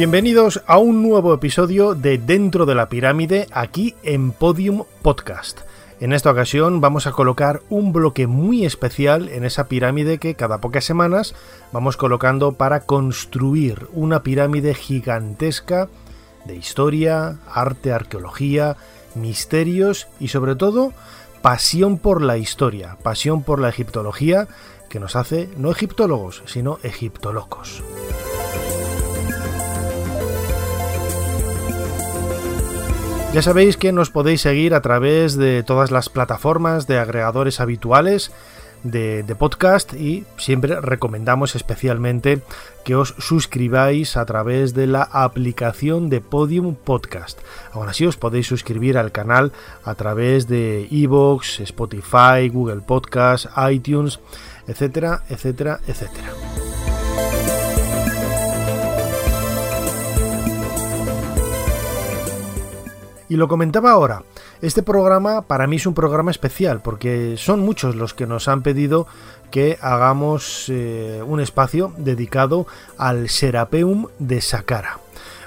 Bienvenidos a un nuevo episodio de Dentro de la Pirámide aquí en Podium Podcast. En esta ocasión vamos a colocar un bloque muy especial en esa pirámide que cada pocas semanas vamos colocando para construir una pirámide gigantesca de historia, arte, arqueología, misterios y sobre todo pasión por la historia, pasión por la egiptología que nos hace no egiptólogos, sino egiptolocos. Ya sabéis que nos podéis seguir a través de todas las plataformas de agregadores habituales de, podcast y siempre recomendamos especialmente que os suscribáis a través de la aplicación de Podium Podcast. Aún así os podéis suscribir al canal a través de Evox, Spotify, Google Podcast, iTunes, etcétera, etcétera, etcétera. Y lo comentaba ahora, este programa para mí es un programa especial porque son muchos los que nos han pedido que hagamos eh, un espacio dedicado al Serapeum de Saqqara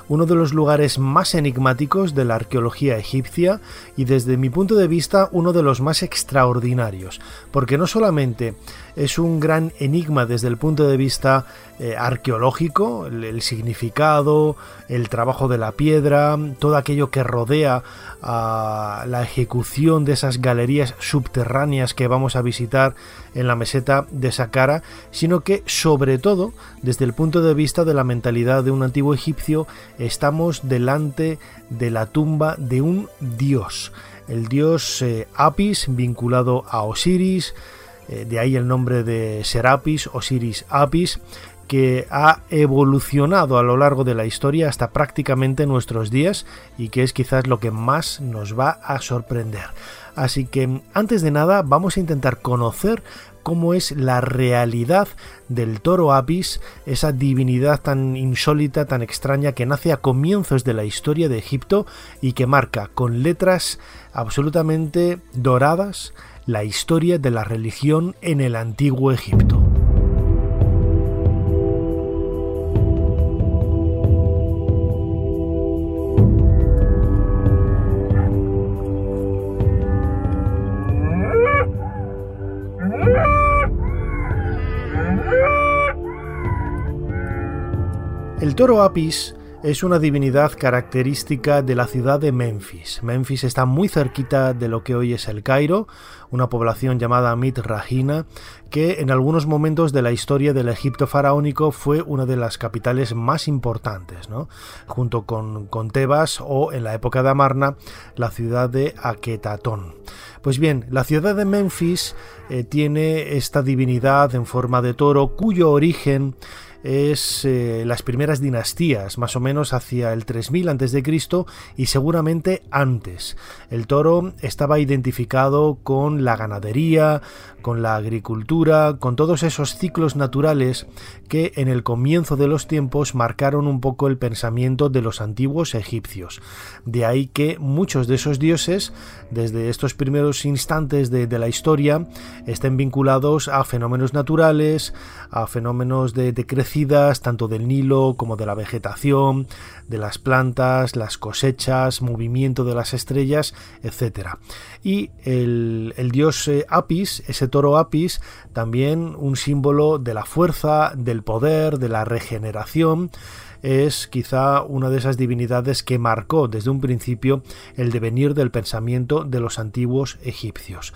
uno de los lugares más enigmáticos de la arqueología egipcia y desde mi punto de vista uno de los más extraordinarios, porque no solamente es un gran enigma desde el punto de vista eh, arqueológico, el, significado, el trabajo de la piedra, todo aquello que rodea a la ejecución de esas galerías subterráneas que vamos a visitar en la meseta de Saqqara, sino que sobre todo desde el punto de vista de la mentalidad de un antiguo egipcio estamos delante de la tumba de un dios, el dios eh, Apis vinculado a Osiris, eh, de ahí el nombre de Serapis, Osiris Apis, que ha evolucionado a lo largo de la historia hasta prácticamente nuestros días y que es quizás lo que más nos va a sorprender. Así que antes de nada vamos a intentar conocer cómo es la realidad del toro Apis, esa divinidad tan insólita, tan extraña que nace a comienzos de la historia de Egipto y que marca con letras absolutamente doradas la historia de la religión en el antiguo Egipto. El toro Apis es una divinidad característica de la ciudad de Memphis. Memphis está muy cerquita de lo que hoy es el Cairo, una población llamada Mitrahina, que en algunos momentos de la historia del Egipto faraónico fue una de las capitales más importantes, junto con, con Tebas o en la época de Amarna la ciudad de Aketatón. Pues bien, la ciudad de Memphis eh, tiene esta divinidad en forma de toro cuyo origen es eh, las primeras dinastías, más o menos hacia el 3000 a.C. y seguramente antes. El toro estaba identificado con la ganadería, con la agricultura, con todos esos ciclos naturales que en el comienzo de los tiempos marcaron un poco el pensamiento de los antiguos egipcios. De ahí que muchos de esos dioses, desde estos primeros instantes de, la historia, estén vinculados a fenómenos naturales, a fenómenos de, de crecidas, tanto del Nilo como de la vegetación, de las plantas, las cosechas, movimiento de las estrellas, etc. Y el, dios eh, Apis, ese toro Apis, también un símbolo de la fuerza, del poder, de la regeneración, es quizá una de esas divinidades que marcó desde un principio el devenir del pensamiento de los antiguos egipcios.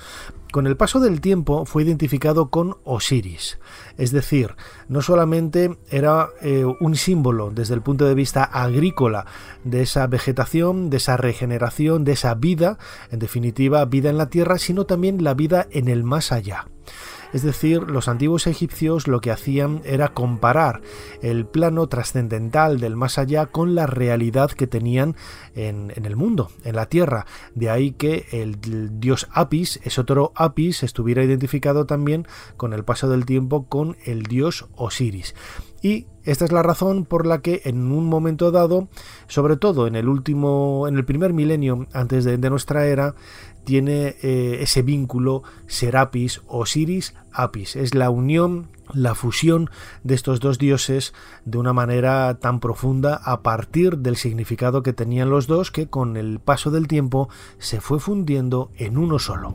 Con el paso del tiempo fue identificado con Osiris, es decir, no solamente era eh, un símbolo desde el punto de vista agrícola de esa vegetación, de esa regeneración, de esa vida, en definitiva vida en la tierra, sino también la vida en el más allá. Es decir, los antiguos egipcios lo que hacían era comparar el plano trascendental del más allá con la realidad que tenían en, el mundo, en la tierra. De ahí que el, dios Apis, otro Apis, estuviera identificado también con el paso del tiempo con el dios Osiris. Y esta es la razón por la que en un momento dado, sobre todo en el último, en el primer milenio antes de nuestra era, tiene eh, ese vínculo Serapis Osiris Apis. Es la unión, la fusión de estos dos dioses de una manera tan profunda a partir del significado que tenían los dos que con el paso del tiempo se fue fundiendo en uno solo.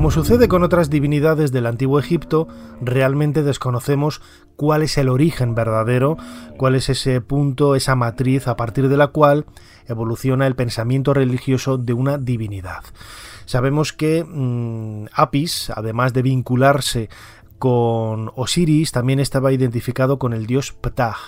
Como sucede con otras divinidades del antiguo Egipto, realmente desconocemos cuál es el origen verdadero, cuál es ese punto, esa matriz a partir de la cual evoluciona el pensamiento religioso de una divinidad. Sabemos que mm, Apis, además de vincularse con Osiris, también estaba identificado con el dios Ptah,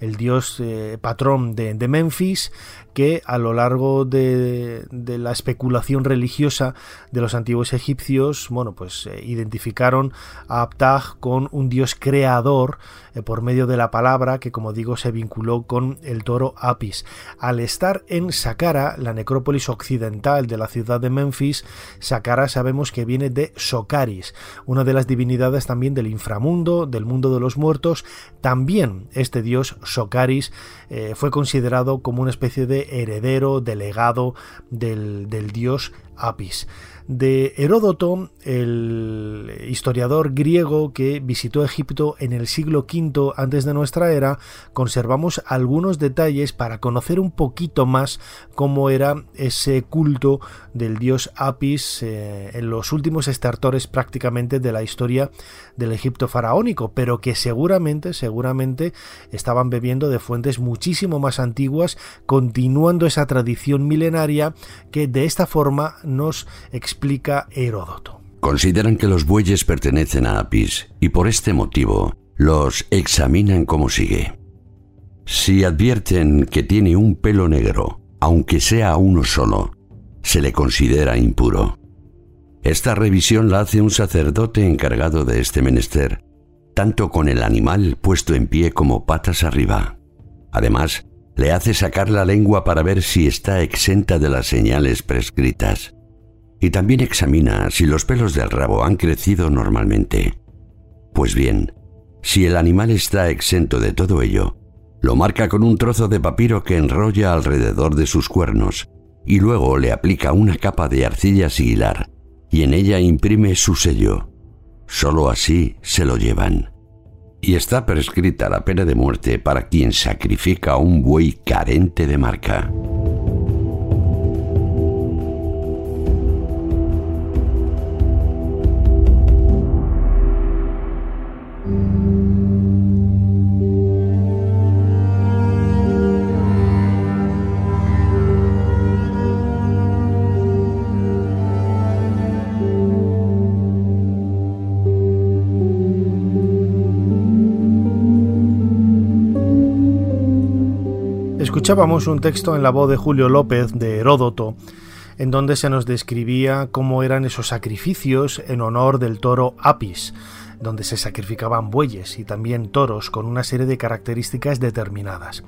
el dios eh, patrón de, Memphis, que a lo largo de, la especulación religiosa de los antiguos egipcios, bueno, pues eh, identificaron a Ptah con un dios creador eh, por medio de la palabra que, como digo, se vinculó con el toro Apis. Al estar en Saqqara, la necrópolis occidental de la ciudad de Memphis, Saqqara sabemos que viene de Socaris, una de las divinidades también del inframundo, del mundo de los muertos. También este dios Socaris eh, fue considerado como una especie de heredero, delegado del, del dios Apis de Heródoto, el historiador griego que visitó Egipto en el siglo V antes de nuestra era, conservamos algunos detalles para conocer un poquito más cómo era ese culto del dios Apis eh, en los últimos estertores prácticamente de la historia del Egipto faraónico, pero que seguramente, seguramente estaban bebiendo de fuentes muchísimo más antiguas, continuando esa tradición milenaria que de esta forma nos explica Heródoto. Consideran que los bueyes pertenecen a Apis y por este motivo los examinan como sigue. Si advierten que tiene un pelo negro, aunque sea uno solo, se le considera impuro. Esta revisión la hace un sacerdote encargado de este menester, tanto con el animal puesto en pie como patas arriba. Además, le hace sacar la lengua para ver si está exenta de las señales prescritas. Y también examina si los pelos del rabo han crecido normalmente. Pues bien, si el animal está exento de todo ello, lo marca con un trozo de papiro que enrolla alrededor de sus cuernos y luego le aplica una capa de arcilla siguilar y en ella imprime su sello. Solo así se lo llevan. Y está prescrita la pena de muerte para quien sacrifica a un buey carente de marca. Escuchábamos un texto en la voz de Julio López de Heródoto, en donde se nos describía cómo eran esos sacrificios en honor del toro Apis, donde se sacrificaban bueyes y también toros con una serie de características determinadas.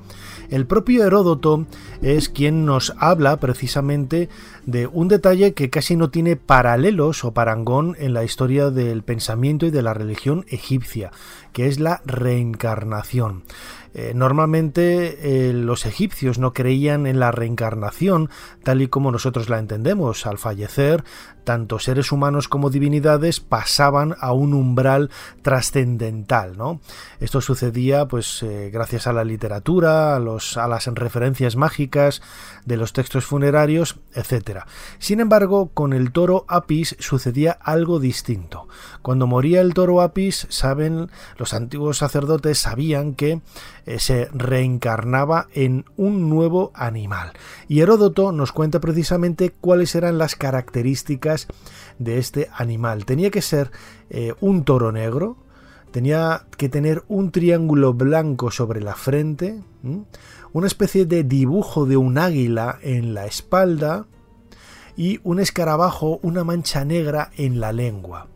El propio Heródoto es quien nos habla precisamente de un detalle que casi no tiene paralelos o parangón en la historia del pensamiento y de la religión egipcia, que es la reencarnación. Eh, normalmente eh, los egipcios no creían en la reencarnación tal y como nosotros la entendemos. Al fallecer tanto seres humanos como divinidades pasaban a un umbral trascendental. ¿no? Esto sucedía pues eh, gracias a la literatura, a, a las referencias mágicas de los textos funerarios, etc. Sin embargo, con el toro Apis sucedía algo distinto. Cuando moría el toro Apis, saben, los antiguos sacerdotes sabían que eh, se reencarnaba en un nuevo animal. Y Heródoto nos cuenta precisamente cuáles eran las características de este animal. Tenía que ser eh, un toro negro, tenía que tener un triángulo blanco sobre la frente, una especie de dibujo de un águila en la espalda y un escarabajo, una mancha negra en la lengua.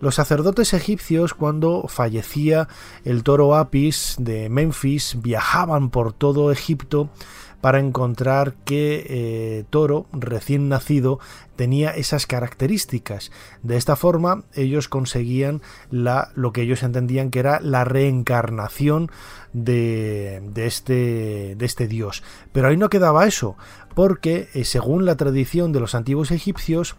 Los sacerdotes egipcios, cuando fallecía el toro Apis de Memphis, viajaban por todo Egipto para encontrar que eh, Toro, recién nacido, tenía esas características. De esta forma, ellos conseguían lo que ellos entendían que era la reencarnación de, este, este dios. Pero ahí no quedaba eso, porque eh, según la tradición de los antiguos egipcios,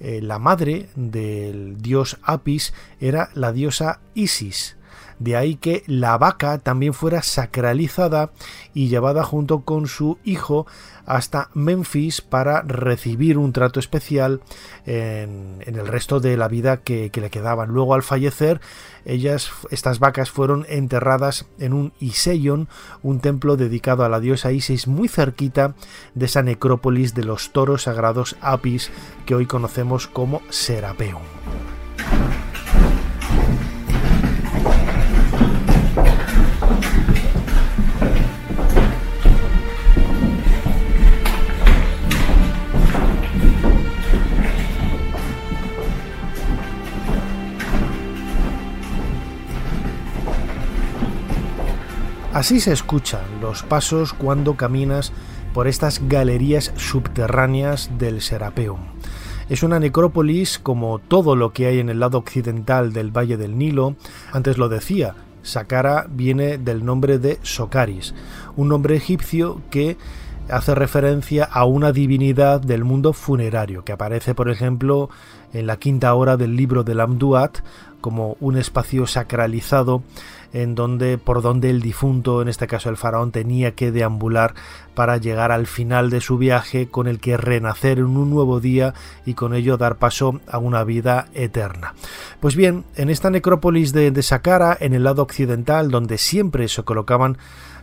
eh, la madre del dios Apis era la diosa Isis. De ahí que la vaca también fuera sacralizada y llevada junto con su hijo hasta Memphis para recibir un trato especial en, el resto de la vida que, le quedaban. Luego al fallecer, ellas, estas vacas fueron enterradas en un Iseion, un templo dedicado a la diosa Isis muy cerquita de esa necrópolis de los toros sagrados Apis que hoy conocemos como Serapeum. Así se escuchan los pasos cuando caminas por estas galerías subterráneas del Serapeum. Es una necrópolis como todo lo que hay en el lado occidental del Valle del Nilo. Antes lo decía, Saqqara viene del nombre de Socaris, un nombre egipcio que hace referencia a una divinidad del mundo funerario, que aparece, por ejemplo, en la quinta hora del libro del Amduat como un espacio sacralizado en donde por donde el difunto, en este caso el faraón, tenía que deambular para llegar al final de su viaje con el que renacer en un nuevo día y con ello dar paso a una vida eterna. Pues bien, en esta necrópolis de, de Saqqara, en el lado occidental, donde siempre se colocaban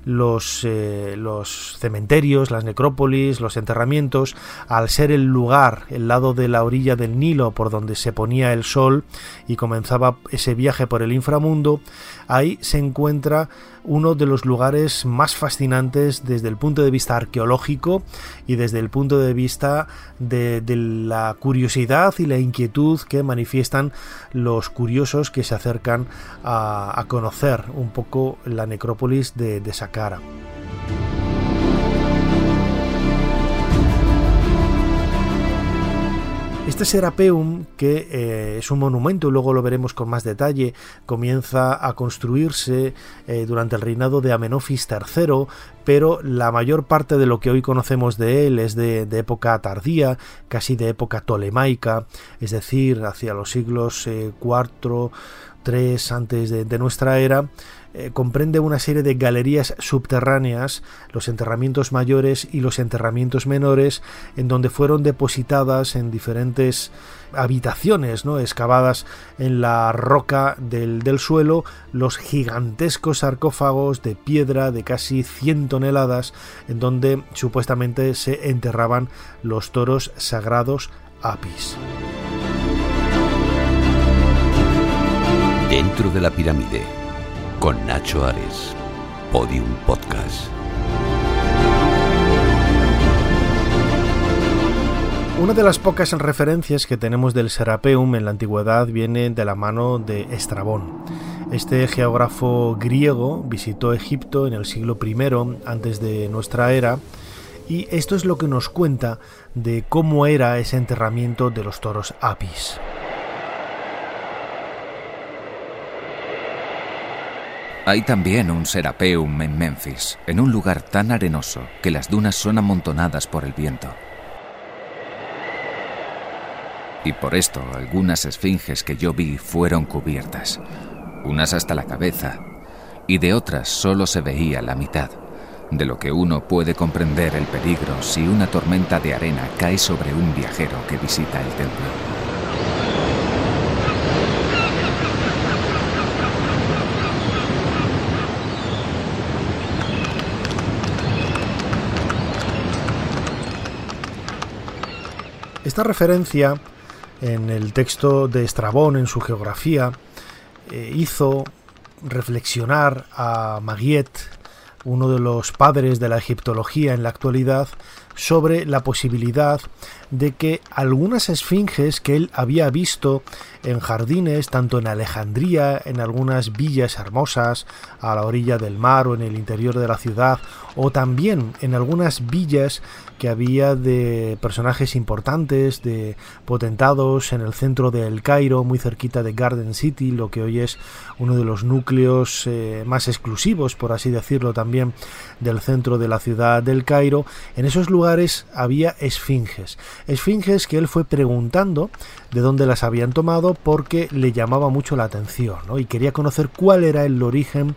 los, eh, los cementerios, las necrópolis, los enterramientos, al ser el lugar, el lado de la orilla del Nilo por donde se ponía el sol y comenzaba ese viaje por el inframundo, ahí se encuentra uno de los lugares más fascinantes desde el punto de vista arqueológico y desde el punto de vista de, la curiosidad y la inquietud que manifiestan los curiosos que se acercan a, conocer un poco la necrópolis de, de Saqqara. Este Serapeum, que eh, es un monumento, luego lo veremos con más detalle, comienza a construirse eh, durante el reinado de Amenofis III, pero la mayor parte de lo que hoy conocemos de él es de, época tardía, casi de época tolemaica, es decir, hacia los siglos IV, eh, 3 antes de, nuestra era, eh, comprende una serie de galerías subterráneas, los enterramientos mayores y los enterramientos menores, en donde fueron depositadas en diferentes habitaciones ¿no? excavadas en la roca del, del suelo los gigantescos sarcófagos de piedra de casi 100 toneladas en donde supuestamente se enterraban los toros sagrados Apis. Dentro de la pirámide, con Nacho Ares, Podium Podcast. Una de las pocas referencias que tenemos del Serapeum en la antigüedad viene de la mano de Estrabón. Este geógrafo griego visitó Egipto en el siglo I antes de nuestra era y esto es lo que nos cuenta de cómo era ese enterramiento de los toros Apis. Hay también un Serapeum en Memphis, en un lugar tan arenoso que las dunas son amontonadas por el viento. Y por esto algunas esfinges que yo vi fueron cubiertas, unas hasta la cabeza, y de otras solo se veía la mitad, de lo que uno puede comprender el peligro si una tormenta de arena cae sobre un viajero que visita el templo. Esta referencia en el texto de Estrabón, en su geografía, eh, hizo reflexionar a Maguiet, uno de los padres de la egiptología en la actualidad, sobre la posibilidad de que algunas esfinges que él había visto en jardines, tanto en Alejandría, en algunas villas hermosas a la orilla del mar o en el interior de la ciudad, o también en algunas villas que había de personajes importantes, de potentados en el centro de El Cairo, muy cerquita de Garden City, lo que hoy es uno de los núcleos eh, más exclusivos, por así decirlo, también del centro de la ciudad del Cairo. En esos lugares había esfinges, esfinges que él fue preguntando de dónde las habían tomado porque le llamaba mucho la atención y quería conocer cuál era el origen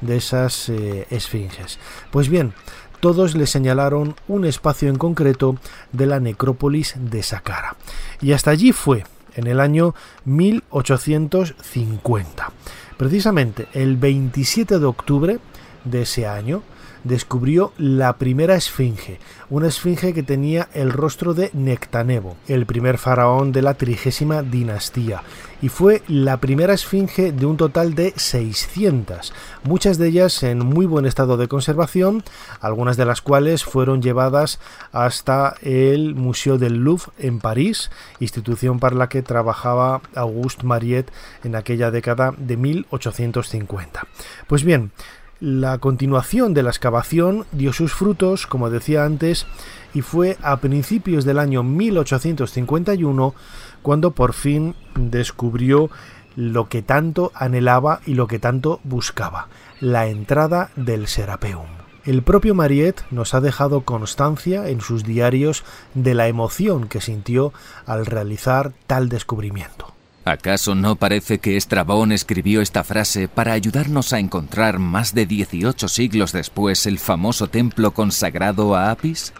de esas eh, esfinges. Pues bien, todos le señalaron un espacio en concreto de la necrópolis de Saqqara. Y hasta allí fue, en el año 1850. Precisamente el 27 de octubre de ese año, descubrió la primera esfinge, una esfinge que tenía el rostro de Nectanebo, el primer faraón de la trigésima dinastía, y fue la primera esfinge de un total de 600, muchas de ellas en muy buen estado de conservación, algunas de las cuales fueron llevadas hasta el Museo del Louvre en París, institución para la que trabajaba Auguste Mariette en aquella década de 1850. Pues bien, la continuación de la excavación dio sus frutos, como decía antes, y fue a principios del año 1851 cuando por fin descubrió lo que tanto anhelaba y lo que tanto buscaba, la entrada del Serapeum. El propio Mariette nos ha dejado constancia en sus diarios de la emoción que sintió al realizar tal descubrimiento. ¿Acaso no parece que Estrabón escribió esta frase para ayudarnos a encontrar más de 18 siglos después el famoso templo consagrado a Apis?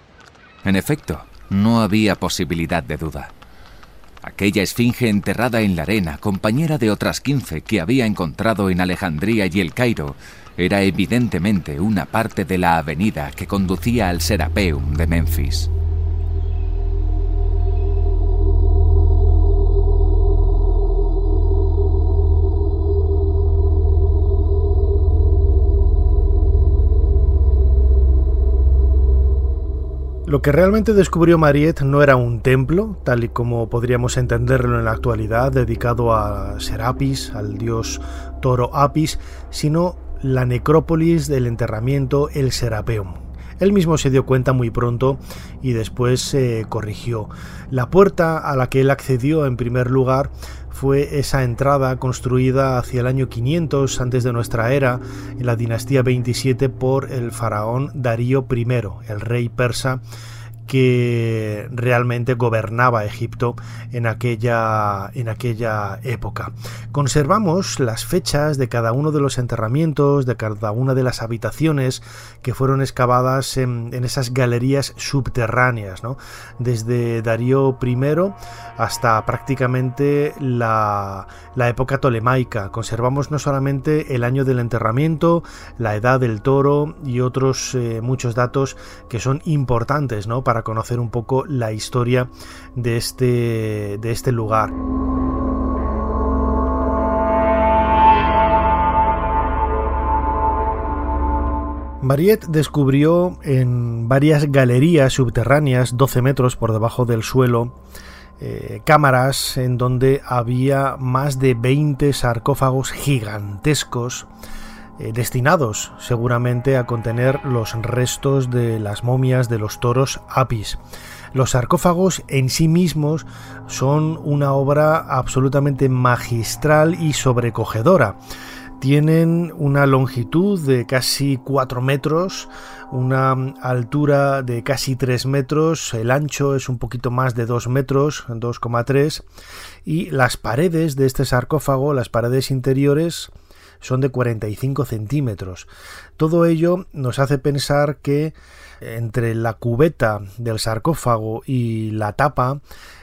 En efecto, no había posibilidad de duda. Aquella esfinge enterrada en la arena, compañera de otras 15 que había encontrado en Alejandría y el Cairo, era evidentemente una parte de la avenida que conducía al Serapeum de Memphis. Lo que realmente descubrió Mariette no era un templo, tal y como podríamos entenderlo en la actualidad, dedicado a Serapis, al dios toro Apis, sino la necrópolis del enterramiento, el Serapeum. Él mismo se dio cuenta muy pronto y después se corrigió. La puerta a la que él accedió en primer lugar fue esa entrada construida hacia el año 500 antes de nuestra era en la dinastía 27 por el faraón Darío I, el rey persa que realmente gobernaba Egipto en aquella, en aquella época. Conservamos las fechas de cada uno de los enterramientos, de cada una de las habitaciones que fueron excavadas en, esas galerías subterráneas, desde Darío I hasta prácticamente la, época tolemaica. Conservamos no solamente el año del enterramiento, la edad del toro y otros eh, muchos datos que son importantes ¿no? para conocer un poco la historia de este, de este lugar. Mariette descubrió en varias galerías subterráneas, 12 metros por debajo del suelo, eh, cámaras en donde había más de 20 sarcófagos gigantescos eh, destinados seguramente a contener los restos de las momias de los toros Apis. Los sarcófagos en sí mismos son una obra absolutamente magistral y sobrecogedora tienen una longitud de casi 4 metros, una altura de casi 3 metros, el ancho es un poquito más de 2 metros, 2,3, y las paredes de este sarcófago, las paredes interiores, son de 45 centímetros. Todo ello nos hace pensar que entre la cubeta del sarcófago y la tapa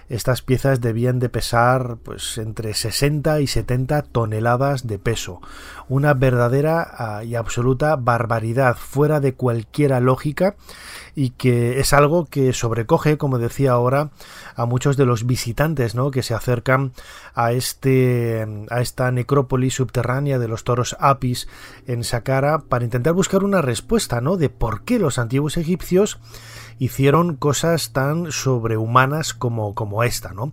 estas piezas debían de pesar pues entre 60 y 70 toneladas de peso. Una verdadera ah, y absoluta barbaridad, fuera de cualquier lógica y que es algo que sobrecoge, como decía ahora, a muchos de los visitantes ¿no? que se acercan a, este, a esta necrópolis subterránea de los toros Apis en Saqqara para intentar buscar una respuesta ¿no? de por qué los antiguos egipcios hicieron cosas tan sobrehumanas como, como esta, ¿no?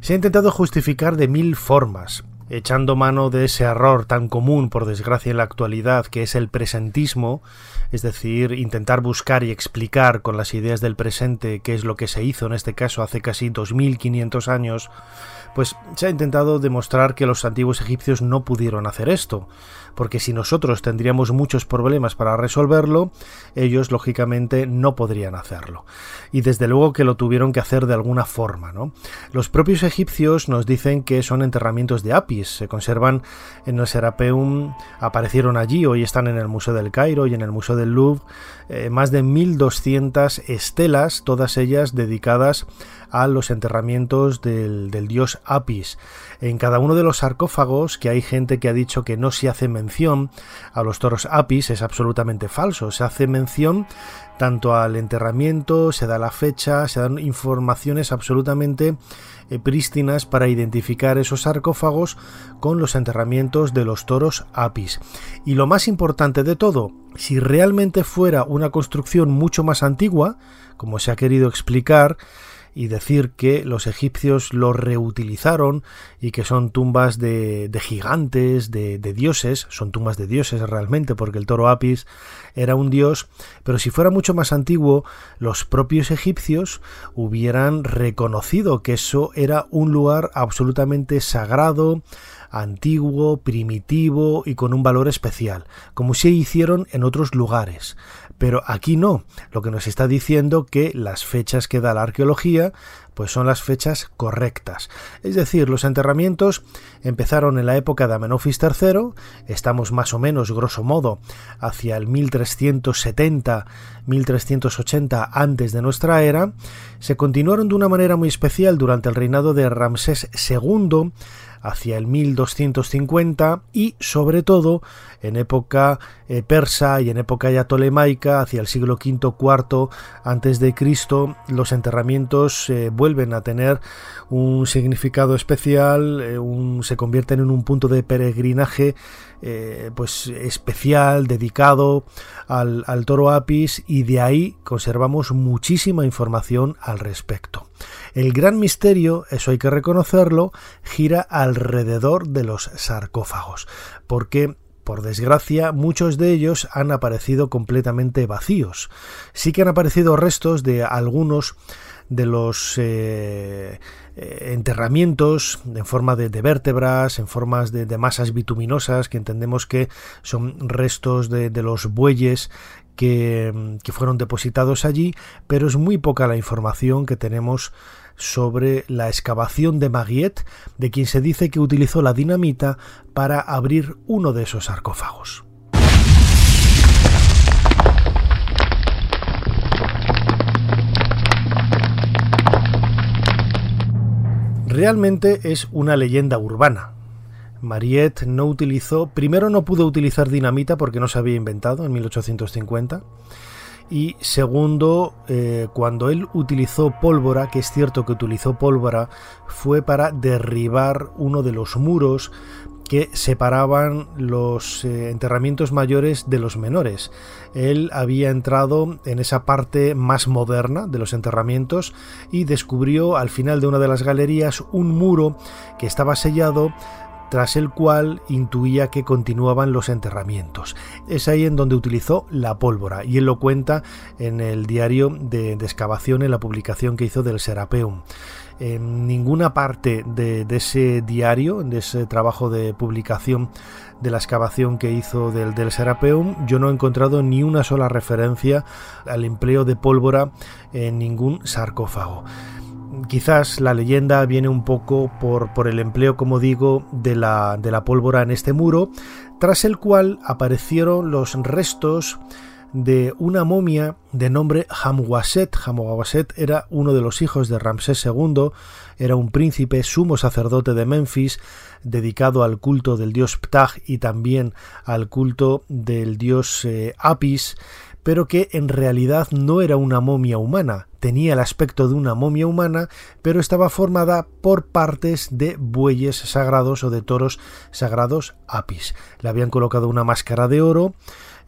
Se ha intentado justificar de mil formas, echando mano de ese error tan común, por desgracia, en la actualidad, que es el presentismo, es decir, intentar buscar y explicar con las ideas del presente qué es lo que se hizo en este caso hace casi 2500 años, pues se ha intentado demostrar que los antiguos egipcios no pudieron hacer esto, porque si nosotros tendríamos muchos problemas para resolverlo, ellos lógicamente no podrían hacerlo. Y desde luego que lo tuvieron que hacer de alguna forma, ¿no? Los propios egipcios nos dicen que son enterramientos de Apis, se conservan en el Serapeum, aparecieron allí, hoy están en el Museo del Cairo y en el Museo del Louvre, eh, más de 1200 estelas, todas ellas dedicadas a los enterramientos del, dios Apis. En cada uno de los sarcófagos, que hay gente que ha dicho que no se hace mención a los toros Apis, es absolutamente falso. Se hace mención tanto al enterramiento, se da la fecha, se dan informaciones absolutamente eh, prístinas para identificar esos sarcófagos con los enterramientos de los toros Apis. Y lo más importante de todo, si realmente fuera una construcción mucho más antigua, como se ha querido explicar, y decir que los egipcios lo reutilizaron y que son tumbas de, gigantes, de, dioses, son tumbas de dioses realmente, porque el toro Apis era un dios, pero si fuera mucho más antiguo, los propios egipcios hubieran reconocido que eso era un lugar absolutamente sagrado, antiguo, primitivo y con un valor especial, como se hicieron en otros lugares. Pero aquí no, lo que nos está diciendo que las fechas que da la arqueología pues son las fechas correctas. Es decir, los enterramientos empezaron en la época de Amenofis III, estamos más o menos, grosso modo, hacia el 1370-1380 antes de nuestra era, se continuaron de una manera muy especial durante el reinado de Ramsés II, hacia el 1250 y sobre todo en época eh, persa y en época ya tolemaica hacia el siglo V IV antes de Cristo los enterramientos eh, vuelven a tener un significado especial eh, se convierten en un punto de peregrinaje pues especial dedicado al, al toro apis y de ahí conservamos muchísima información al respecto el gran misterio, eso hay que reconocerlo, gira alrededor de los sarcófagos, porque por desgracia, muchos de ellos han aparecido completamente vacíos. Sí que han aparecido restos de algunos de los eh, eh, enterramientos en forma de, vértebras, en formas de, masas bituminosas, que entendemos que son restos de, de los bueyes que, fueron depositados allí, pero es muy poca la información que tenemos sobre la excavación de Maguiet, de quien se dice que utilizó la dinamita para abrir uno de esos sarcófagos. Realmente es una leyenda urbana. Mariette no utilizó, primero no pudo utilizar dinamita porque no se había inventado en 1850 y segundo, eh, cuando él utilizó pólvora, que es cierto que utilizó pólvora, fue para derribar uno de los muros que separaban los eh, enterramientos mayores de los menores. Él había entrado en esa parte más moderna de los enterramientos y descubrió al final de una de las galerías un muro que estaba sellado tras el cual intuía que continuaban los enterramientos. Es ahí en donde utilizó la pólvora, y él lo cuenta en el diario de, excavación, en la publicación que hizo del Serapeum. En ninguna parte de, ese diario, de ese trabajo de publicación de la excavación que hizo del, del Serapeum, yo no he encontrado ni una sola referencia al empleo de pólvora en ningún sarcófago quizás la leyenda viene un poco por, el empleo, como digo, de la, de la, pólvora en este muro, tras el cual aparecieron los restos de una momia de nombre Hamwaset. Hamwaset era uno de los hijos de Ramsés II, era un príncipe sumo sacerdote de Memphis, dedicado al culto del dios Ptah y también al culto del dios eh, Apis, pero que en realidad no era una momia humana, tenía el aspecto de una momia humana, pero estaba formada por partes de bueyes sagrados o de toros sagrados apis. Le habían colocado una máscara de oro,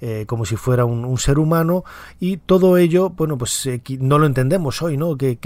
eh, como si fuera un, ser humano y todo ello, bueno, pues eh, no lo entendemos hoy, ¿no? Que,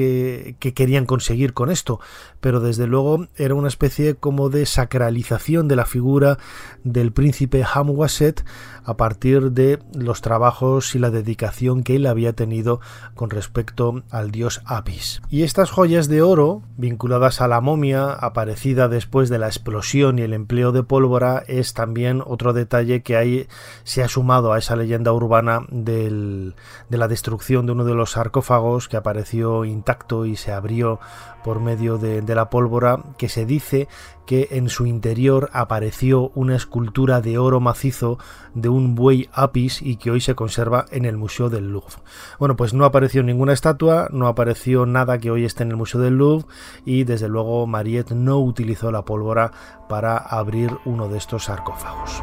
querían conseguir con esto, pero desde luego era una especie como de sacralización de la figura del príncipe Hamwaset a partir de los trabajos y la dedicación que él había tenido con respecto al dios Apis. Y estas joyas de oro, vinculadas a la momia, aparecida después de la explosión y el empleo de pólvora, es también otro detalle que ahí se ha sumado a esa leyenda urbana de la destrucción de uno de los sarcófagos que apareció intacto y se abrió por medio de, de la pólvora, que se dice que en su interior apareció una escultura de oro macizo de un buey apis y que hoy se conserva en el Museo del Louvre. Bueno, pues no apareció ninguna estatua, no apareció nada que hoy esté en el Museo del Louvre y desde luego Mariette no utilizó la pólvora para abrir uno de estos sarcófagos.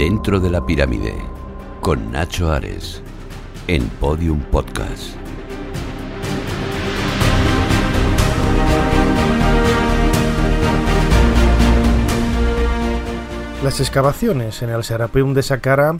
Dentro de la pirámide, con Nacho Ares en Podium Podcast. Las excavaciones en el Serapeum de Saqqara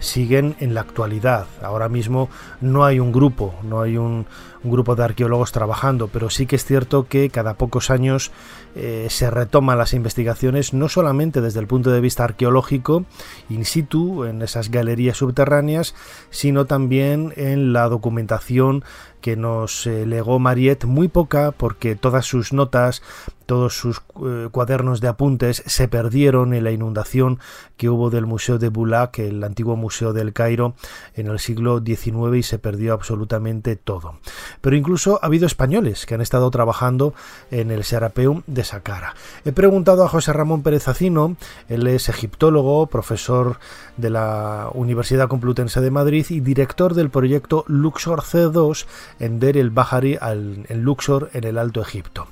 siguen en la actualidad. Ahora mismo no hay un grupo, no hay un, grupo de arqueólogos trabajando, pero sí que es cierto que cada pocos años eh, se retoman las investigaciones no solamente desde el punto de vista arqueológico, in situ, en esas galerías subterráneas, sino también en la documentación que nos eh, legó Mariette, muy poca porque todas sus notas, todos sus eh, cuadernos de apuntes se perdieron en la inundación que hubo del Museo de Bulak, el antiguo museo del Cairo, en el siglo XIX y se perdió absolutamente todo. Pero incluso ha habido españoles que han estado trabajando en el Serapeum de Saqqara. He preguntado a José Ramón Pérez Acino, él es egiptólogo, profesor de la Universidad Complutense de Madrid y director del proyecto Luxor C2 en Der el Bahari, en Luxor, en el Alto Egipto.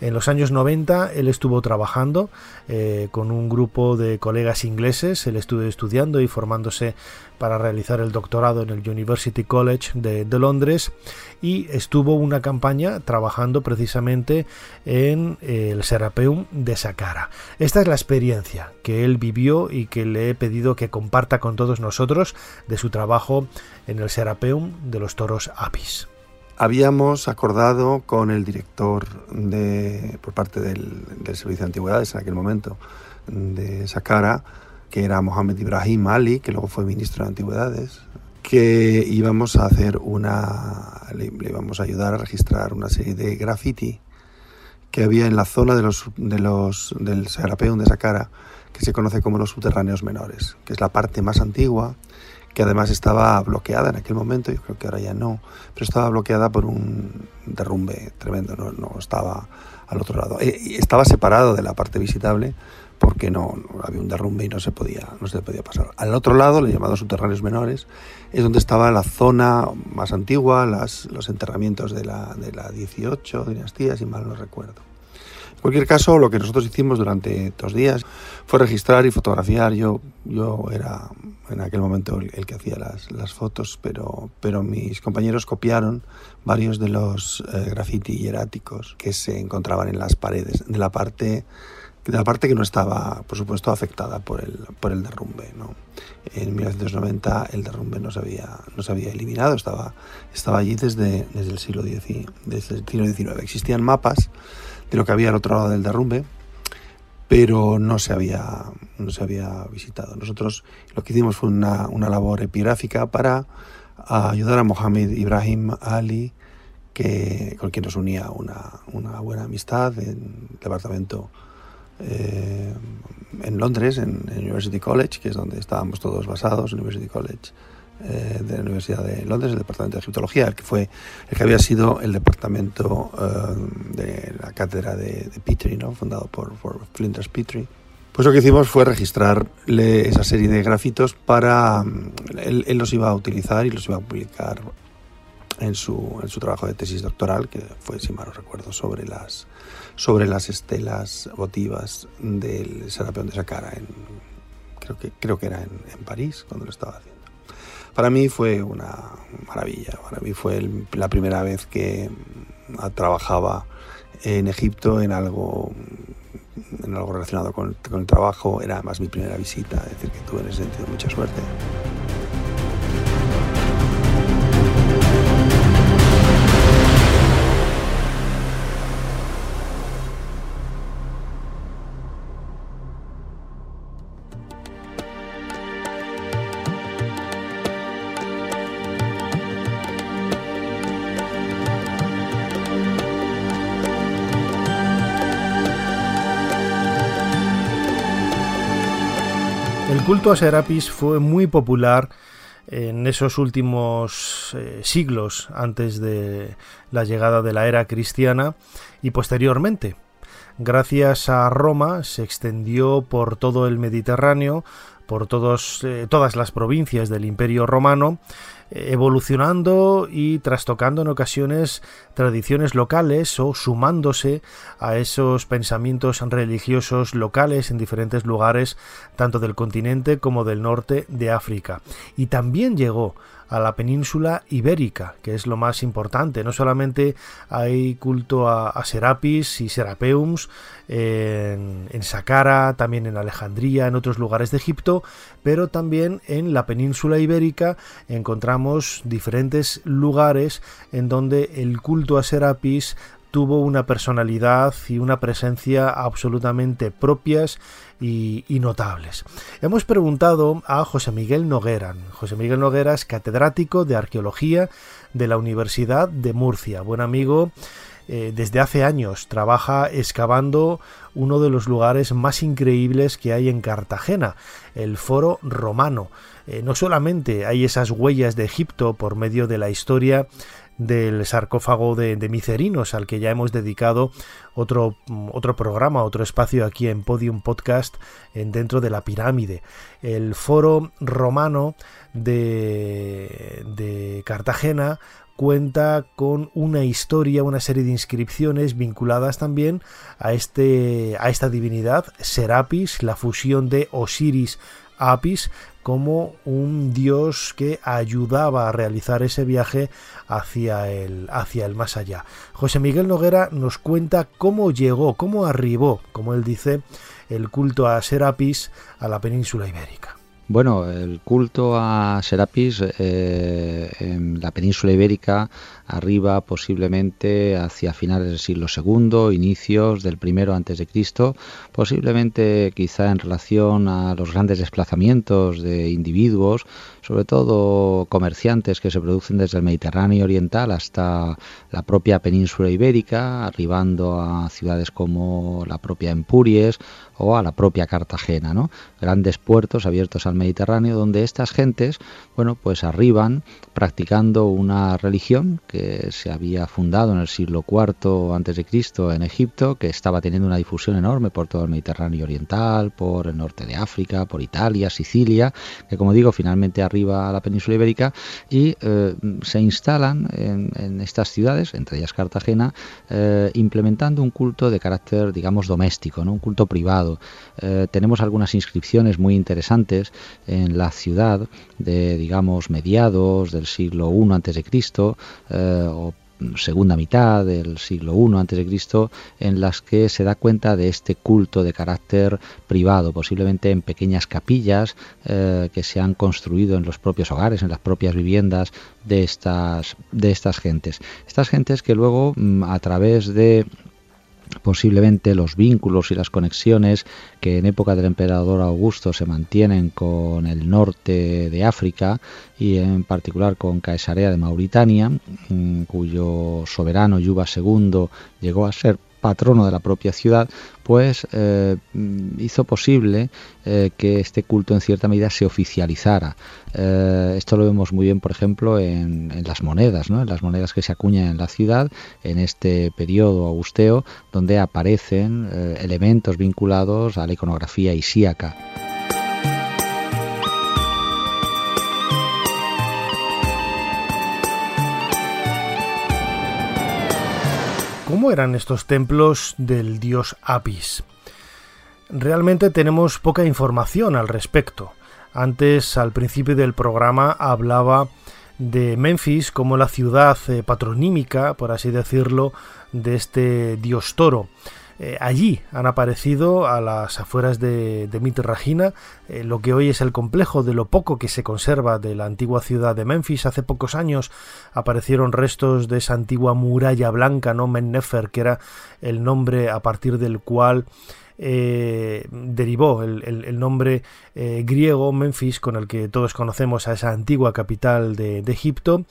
En los años 90 él estuvo trabajando eh, con un grupo de colegas ingleses, él estuvo estudiando y formándose para realizar el doctorado en el University College de, Londres y estuvo una campaña trabajando precisamente en el Serapeum de Saqqara. Esta es la experiencia que él vivió y que le he pedido que comparta con todos nosotros de su trabajo en el Serapeum de los toros Apis habíamos acordado con el director de, por parte del, Servicio de Antigüedades en aquel momento de Saqqara, que era Mohamed Ibrahim Ali, que luego fue ministro de Antigüedades, que íbamos a hacer una, le, íbamos a ayudar a registrar una serie de graffiti que había en la zona de los, de los, del Serapeum de Saqqara, que se conoce como los subterráneos menores, que es la parte más antigua que además estaba bloqueada en aquel momento, yo creo que ahora ya no, pero estaba bloqueada por un derrumbe tremendo, no, estaba al otro lado. Eh, estaba separado de la parte visitable porque no, había un derrumbe y no se podía no se podía pasar. Al otro lado, los llamados subterráneos menores, es donde estaba la zona más antigua, las, los enterramientos de la, de la 18 dinastía, si mal no recuerdo. En cualquier caso, lo que nosotros hicimos durante dos días fue registrar y fotografiar. Yo, yo era en aquel momento el, que hacía las, las, fotos, pero, pero mis compañeros copiaron varios de los eh, graffiti hieráticos que se encontraban en las paredes de la parte de la parte que no estaba, por supuesto, afectada por el, por el derrumbe. ¿no? En 1990 el derrumbe no se había, no se había eliminado, estaba, estaba allí desde, desde, el siglo XIX, desde el siglo XIX. Existían mapas de lo que había al otro lado del derrumbe, pero no se había, no se había visitado. Nosotros lo que hicimos fue una, una labor epigráfica para ayudar a Mohamed Ibrahim Ali, que, con quien nos unía una, una buena amistad en el departamento eh, en Londres, en, el University College, que es donde estábamos todos basados, University College eh, de la Universidad de Londres, el departamento de egiptología, el que fue el que había sido el departamento eh, de la cátedra de, de Petrie, ¿no? fundado por, por Flinders Petrie. Pues lo que hicimos fue registrarle esa serie de grafitos para... Él, él, los iba a utilizar y los iba a publicar en su, en su trabajo de tesis doctoral, que fue, si mal no recuerdo, sobre las, sobre las estelas votivas del Serapeón de Saqqara, en, creo, que, creo que era en, en, París, cuando lo estaba haciendo. Para mí fue una maravilla, para mí fue la primera vez que trabajaba en Egipto en algo en algo relacionado con, el trabajo, era además mi primera visita, es decir, que tuve en ese sentido mucha suerte. Culto a Serapis fue muy popular en esos últimos eh, siglos antes de la llegada de la era cristiana y posteriormente. Gracias a Roma se extendió por todo el Mediterráneo, por todos, eh, todas las provincias del Imperio Romano, evolucionando y trastocando en ocasiones tradiciones locales o sumándose a esos pensamientos religiosos locales en diferentes lugares, tanto del continente como del norte de África. Y también llegó a la península ibérica, que es lo más importante. No solamente hay culto a, Serapis y Serapeums en, en Saqqara, también en Alejandría, en otros lugares de Egipto, pero también en la península ibérica encontramos diferentes lugares en donde el culto a Serapis tuvo una personalidad y una presencia absolutamente propias y, notables. Hemos preguntado a José Miguel Noguera. José Miguel Noguera es catedrático de arqueología de la Universidad de Murcia, buen amigo. Eh, desde hace años trabaja excavando uno de los lugares más increíbles que hay en Cartagena, el Foro Romano. Eh, no solamente hay esas huellas de Egipto por medio de la historia del sarcófago de, Micerinos, al que ya hemos dedicado otro, otro programa, otro espacio aquí en Podium Podcast en, dentro de la pirámide. El foro romano de, de Cartagena cuenta con una historia, una serie de inscripciones vinculadas también a, este, a esta divinidad, Serapis, la fusión de Osiris Apis como un dios que ayudaba a realizar ese viaje hacia el, hacia el más allá. José Miguel Noguera nos cuenta cómo llegó, cómo arribó, como él dice, el culto a Serapis a la península ibérica. Bueno, el culto a Serapis eh, en la península ibérica arriba posiblemente hacia finales del siglo II, inicios del primero antes de Cristo, posiblemente quizá en relación a los grandes desplazamientos de individuos, sobre todo comerciantes que se producen desde el Mediterráneo oriental hasta la propia península ibérica, arribando a ciudades como la propia Empuries o a la propia Cartagena, ¿no? Grandes puertos abiertos al Mediterráneo donde estas gentes, bueno, pues arriban practicando una religión que se había fundado en el siglo IV antes de Cristo en Egipto, que estaba teniendo una difusión enorme por todo el Mediterráneo oriental, por el norte de África, por Italia, Sicilia, que como digo, finalmente arriba a la península ibérica y eh, se instalan en, estas ciudades, entre ellas Cartagena, eh, implementando un culto de carácter, digamos, doméstico, un culto privado. Eh, tenemos algunas inscripciones muy interesantes en la ciudad de, digamos, mediados del siglo I Cristo, o segunda mitad del siglo I a.C., en las que se da cuenta de este culto de carácter privado, posiblemente en pequeñas capillas eh, que se han construido en los propios hogares, en las propias viviendas de estas, de estas gentes. Estas gentes que luego, mm, a través de posiblemente los vínculos y las conexiones que en época del emperador Augusto se mantienen con el norte de África y en particular con Caesarea de Mauritania, mm, cuyo soberano Yuba II llegó a ser patrono de la propia ciudad, pues eh, hizo posible eh, que este culto en cierta medida se oficializara. Eh, esto lo vemos muy bien, por ejemplo, en, las monedas, ¿no? en las monedas que se acuñan en la ciudad, en este periodo augusteo, donde aparecen elementos vinculados a la iconografía isíaca. ¿Cómo eran estos templos del dios Apis? Realmente tenemos poca información al respecto. Antes, al principio del programa, hablaba de Memphis como la ciudad eh, patronímica, por así decirlo, de este dios toro. Eh, allí han aparecido a las afueras de, de Mitragina eh, lo que hoy es el complejo de lo poco que se conserva de la antigua ciudad de Memphis. Hace pocos años aparecieron restos de esa antigua muralla blanca, no Mennefer, que era el nombre a partir del cual eh, derivó el, nombre griego Memphis con el que todos conocemos a esa antigua capital de Egipto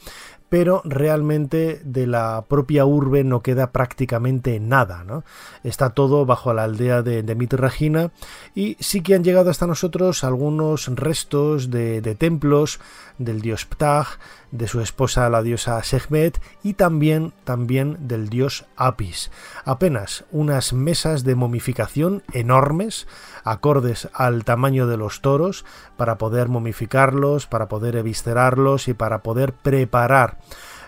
pero realmente de la propia urbe no queda prácticamente nada. ¿no? Está todo bajo la aldea de, Mitragina y sí que han llegado hasta nosotros algunos restos de, de templos del dios Ptah, de su esposa la diosa Sekhmet y también, también del dios Apis. Apenas unas mesas de momificación enormes, acordes al tamaño de los toros, para poder momificarlos, para poder eviscerarlos y para poder preparar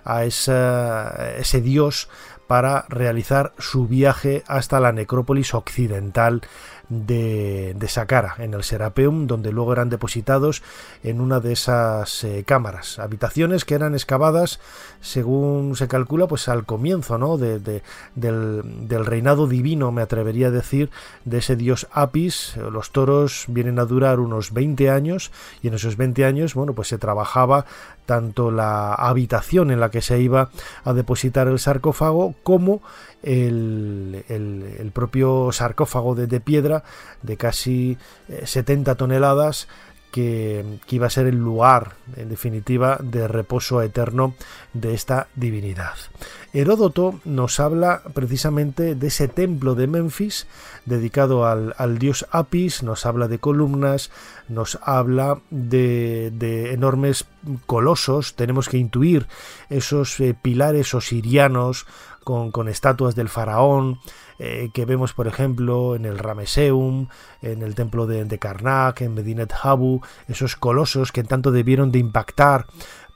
a ese dios para realizar su viaje hasta la necrópolis occidental de, de en el Serapeum, donde luego eran depositados en una de esas eh, cámaras, habitaciones que eran excavadas, según se calcula, pues al comienzo ¿no? de, del, del, reinado divino, me atrevería a decir, de ese dios Apis. Los toros vienen a durar unos 20 años y en esos 20 años, bueno, pues se trabajaba tanto la habitación en la que se iba a depositar el sarcófago como el, el, propio sarcófago de, piedra de casi 70 eh, toneladas que, iba a ser el lugar, en definitiva, de reposo eterno de esta divinidad. Heródoto nos habla precisamente de ese templo de Memphis dedicado al, al dios Apis, nos habla de columnas, nos habla de, de enormes colosos, tenemos que intuir esos eh, pilares osirianos con, estatuas del faraón, eh, que vemos por ejemplo en el Rameseum, en el templo de, de Karnak, en Medinet Habu, esos colosos que tanto debieron de impactar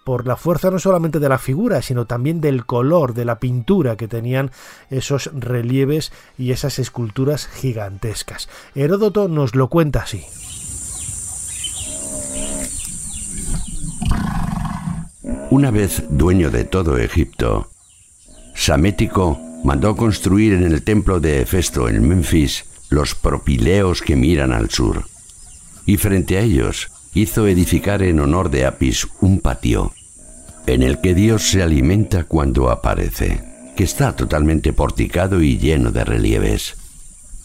por la fuerza no solamente de la figura, sino también del color, de la pintura que tenían esos relieves y esas esculturas gigantescas. Heródoto nos lo cuenta así. Una vez dueño de todo Egipto, Samético mandó construir en el templo de Hefesto en Memphis los propileos que miran al sur, y frente a ellos hizo edificar en honor de Apis un patio, en el que Dios se alimenta cuando aparece, que está totalmente porticado y lleno de relieves.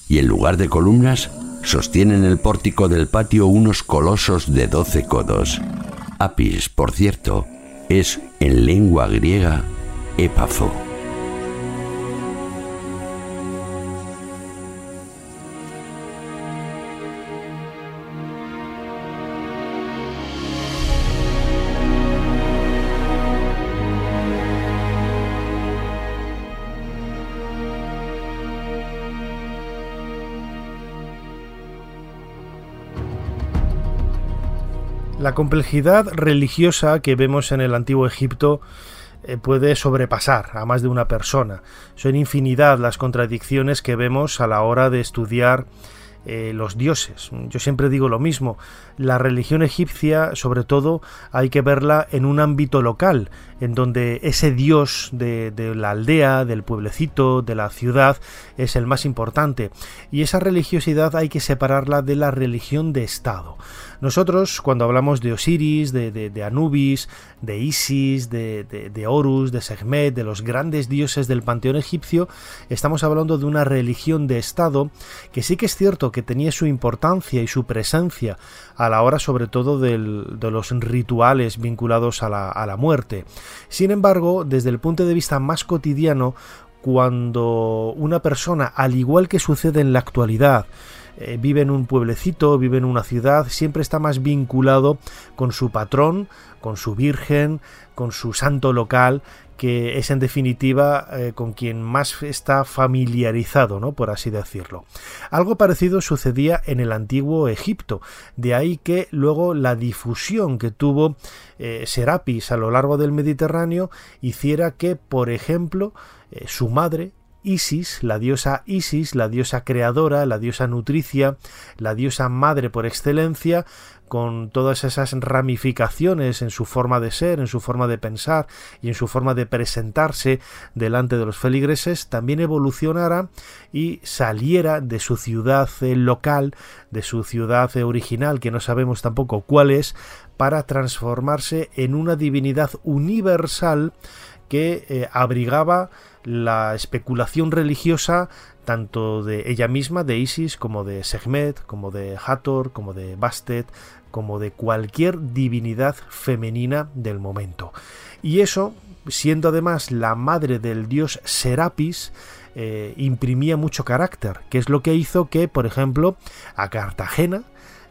Y en lugar de columnas, sostienen el pórtico del patio unos colosos de doce codos. Apis, por cierto, es en lengua griega épafo. La complejidad religiosa que vemos en el antiguo Egipto eh, puede sobrepasar a más de una persona. Son infinidad las contradicciones que vemos a la hora de estudiar eh, los dioses. Yo siempre digo lo mismo, la religión egipcia sobre todo hay que verla en un ámbito local, en donde ese dios de, la aldea, del pueblecito, de la ciudad, es el más importante. Y esa religiosidad hay que separarla de la religión de Estado. Nosotros, cuando hablamos de Osiris, de, Anubis, de Isis, de, Horus, de Sekhmet, de los grandes dioses del panteón egipcio, estamos hablando de una religión de Estado que sí que es cierto que tenía su importancia y su presencia a la hora sobre todo de los rituales vinculados a la, a la muerte. Sin embargo, desde el punto de vista más cotidiano, cuando una persona, al igual que sucede en la actualidad, eh, vive en un pueblecito, vive en una ciudad, siempre está más vinculado con su patrón, con su virgen, con su santo local, que es en definitiva eh, con quien más está familiarizado, ¿no? por así decirlo. Algo parecido sucedía en el antiguo Egipto, de ahí que luego la difusión que tuvo eh, Serapis a lo largo del Mediterráneo hiciera que, por ejemplo, su madre, Isis, la diosa Isis, la diosa creadora, la diosa nutricia, la diosa madre por excelencia, con todas esas ramificaciones en su forma de ser, en su forma de pensar y en su forma de presentarse delante de los feligreses, también evolucionara y saliera de su ciudad local, de su ciudad original, que no sabemos tampoco cuál es, para transformarse en una divinidad universal que eh, abrigaba la especulación religiosa tanto de ella misma, de Isis, como de Sekhmet, como de Hathor, como de Bastet, como de cualquier divinidad femenina del momento. Y eso, siendo además la madre del dios Serapis, eh, imprimía mucho carácter, que es lo que hizo que, por ejemplo, a Cartagena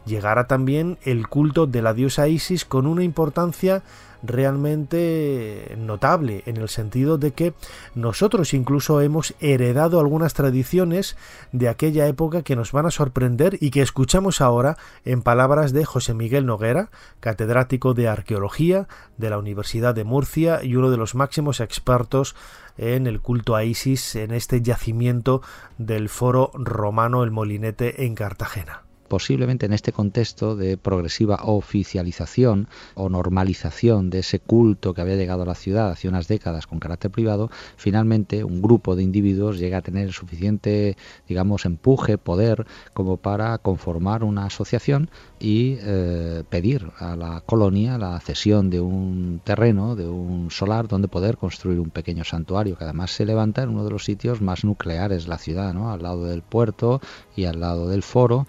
llegara también el culto de la diosa Isis con una importancia realmente notable en el sentido de que nosotros incluso hemos heredado algunas tradiciones de aquella época que nos van a sorprender y que escuchamos ahora en palabras de José Miguel Noguera, catedrático de arqueología de la Universidad de Murcia y uno de los máximos expertos en el culto a Isis en este yacimiento del foro romano El Molinete en Cartagena posiblemente en este contexto de progresiva oficialización o normalización de ese culto que había llegado a la ciudad hace unas décadas con carácter privado, finalmente un grupo de individuos llega a tener suficiente, digamos, empuje, poder, como para conformar una asociación y eh, pedir a la colonia la cesión de un terreno, de un solar, donde poder construir un pequeño santuario, que además se levanta en uno de los sitios más nucleares de la ciudad, al lado del puerto y al lado del foro,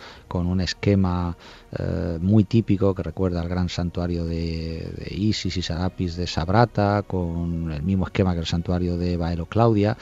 un esquema eh, muy típico que recuerda al gran santuario de, Isis y Sarapis de Sabrata, con el mismo esquema que el santuario de Baelo Claudia.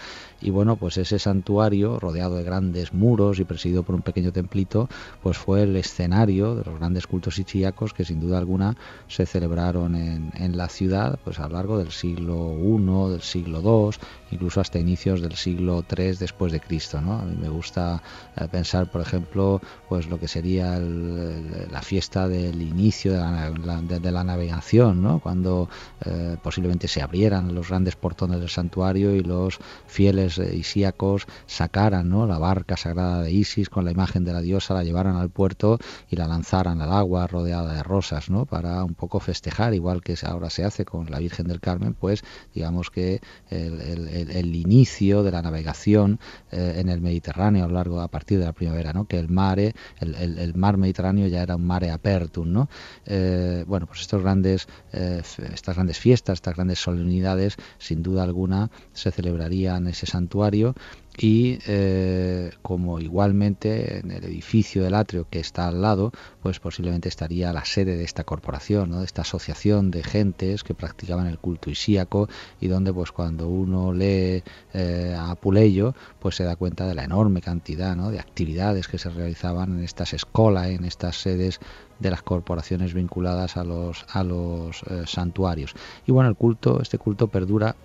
Y bueno, pues ese santuario, rodeado de grandes muros y presidido por un pequeño templito, pues fue el escenario de los grandes cultos ichíacos que sin duda alguna se celebraron en, en la ciudad pues a lo largo del siglo I, del siglo II, incluso hasta inicios del siglo III después de Cristo. ¿no? A mí me gusta eh, pensar, por ejemplo, pues lo que sería la fiesta del inicio de la, de, la navegación, ¿no? cuando eh, posiblemente se abrieran los grandes portones del santuario y los fieles isíacos sacaran la barca sagrada de Isis con la imagen de la diosa, la llevaran al puerto y la lanzaran al agua rodeada de rosas, para un poco festejar, igual que ahora se hace con la Virgen del Carmen, pues digamos que el, inicio de la navegación eh, en el Mediterráneo a lo largo a partir de la primavera, que el mare, el, mar Mediterráneo ya era un mare apertum. Eh, bueno, pues estos grandes, eh, estas grandes fiestas, estas grandes solemnidades, sin duda alguna se celebrarían ese santuario y eh, como igualmente en el edificio del atrio que está al lado, pues posiblemente estaría la sede de esta corporación, ¿no? de esta asociación de gentes que practicaban el culto isíaco y donde pues cuando uno lee eh, a Puleyo pues se da cuenta de la enorme cantidad ¿no? de actividades que se realizaban en estas escolas, en estas sedes de las corporaciones vinculadas a los, a los eh, santuarios. Y bueno, el culto, este culto perdura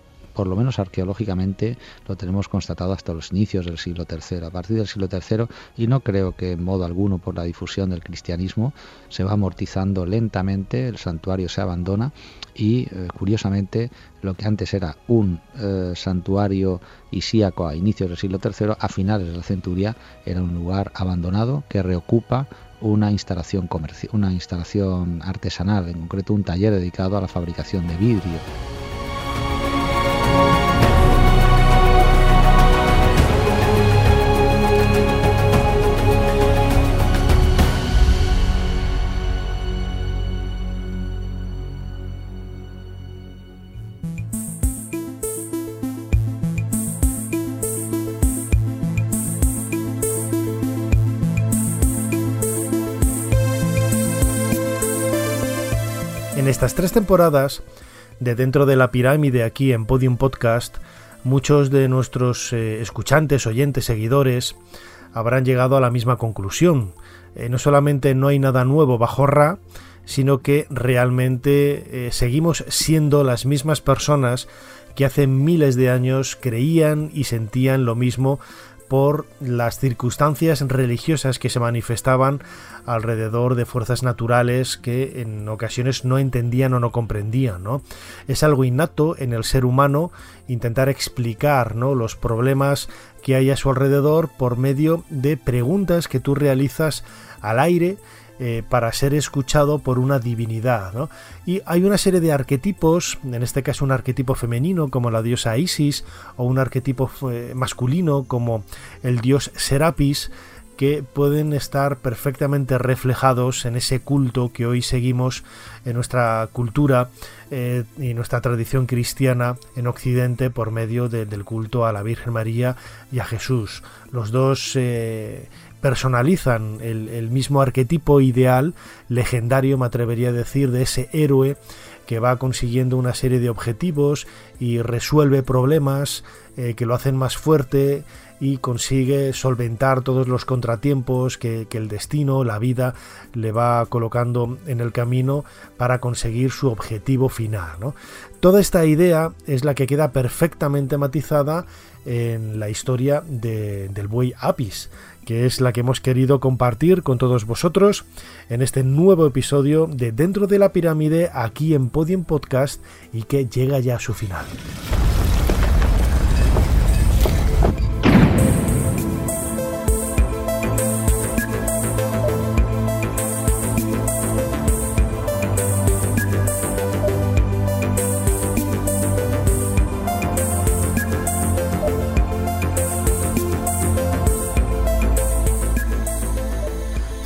por lo menos arqueológicamente, lo tenemos constatado hasta los inicios del siglo III. A partir del siglo III, y no creo que en modo alguno por la difusión del cristianismo, se va amortizando lentamente, el santuario se abandona y, eh, curiosamente, lo que antes era un eh, santuario isíaco a inicios del siglo III, a finales de la centuria, era un lugar abandonado que reocupa una instalación una instalación artesanal, en concreto un taller dedicado a la fabricación de vidrio. Estas tres temporadas de Dentro de la Pirámide aquí en Podium Podcast, muchos de nuestros eh, escuchantes, oyentes, seguidores habrán llegado a la misma conclusión. Eh, no solamente no hay nada nuevo bajo Ra, sino que realmente eh, seguimos siendo las mismas personas que hace miles de años creían y sentían lo mismo por las circunstancias religiosas que se manifestaban alrededor de fuerzas naturales que en ocasiones no entendían o no comprendían. ¿no? Es algo innato en el ser humano intentar explicar ¿no? los problemas que hay a su alrededor por medio de preguntas que tú realizas al aire eh, para ser escuchado por una divinidad. Y hay una serie de arquetipos, en este caso un arquetipo femenino como la diosa Isis, o un arquetipo eh, masculino como el dios Serapis, que pueden estar perfectamente reflejados en ese culto que hoy seguimos en nuestra cultura eh, y nuestra tradición cristiana en Occidente por medio del culto a la Virgen María y a Jesús. Los dos personalizan el, mismo arquetipo ideal, legendario me atrevería a decir, de ese héroe que va consiguiendo una serie de objetivos y resuelve problemas eh, que lo hacen más fuerte y consigue solventar todos los contratiempos que, el destino, la vida, le va colocando en el camino para conseguir su objetivo final. Toda esta idea es la que queda perfectamente matizada en la historia del buey Apis, que es la que hemos querido compartir con todos vosotros en este nuevo episodio de Dentro de la Pirámide aquí en Podium Podcast y que llega ya a su final.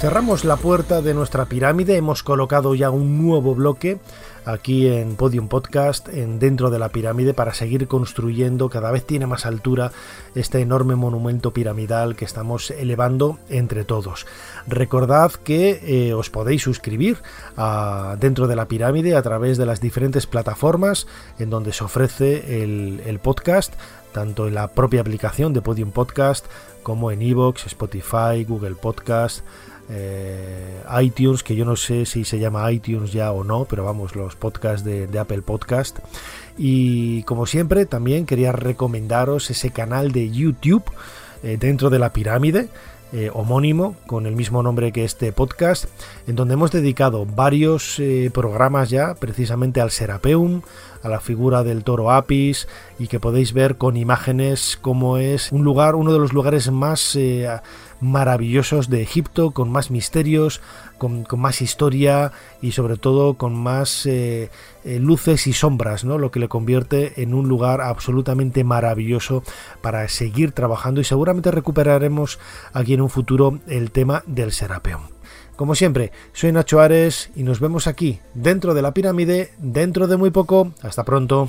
Cerramos la puerta de nuestra pirámide, hemos colocado ya un nuevo bloque aquí en Podium Podcast, en dentro de la pirámide, para seguir construyendo, cada vez tiene más altura este enorme monumento piramidal que estamos elevando entre todos. Recordad que eh, os podéis suscribir dentro de la pirámide a través de las diferentes plataformas en donde se ofrece el, el podcast, tanto en la propia aplicación de Podium Podcast como en Evox, Spotify, Google Podcast, eh, iTunes, que yo no sé si se llama iTunes ya o no, pero vamos, los podcasts de, Apple Podcast. Y como siempre, también quería recomendaros ese canal de YouTube eh, dentro de la pirámide. Eh, homónimo con el mismo nombre que este podcast en donde hemos dedicado varios programas ya precisamente al Serapeum a la figura del toro Apis y que podéis ver con imágenes cómo es un lugar uno de los lugares más maravillosos de Egipto, con más misterios, con, más historia y sobre todo con más eh, eh, luces y sombras, ¿no? lo que le convierte en un lugar absolutamente maravilloso para seguir trabajando y seguramente recuperaremos aquí en un futuro el tema del Serapeón. Como siempre, soy Nacho Ares y nos vemos aquí, dentro de la pirámide, dentro de muy poco. Hasta pronto.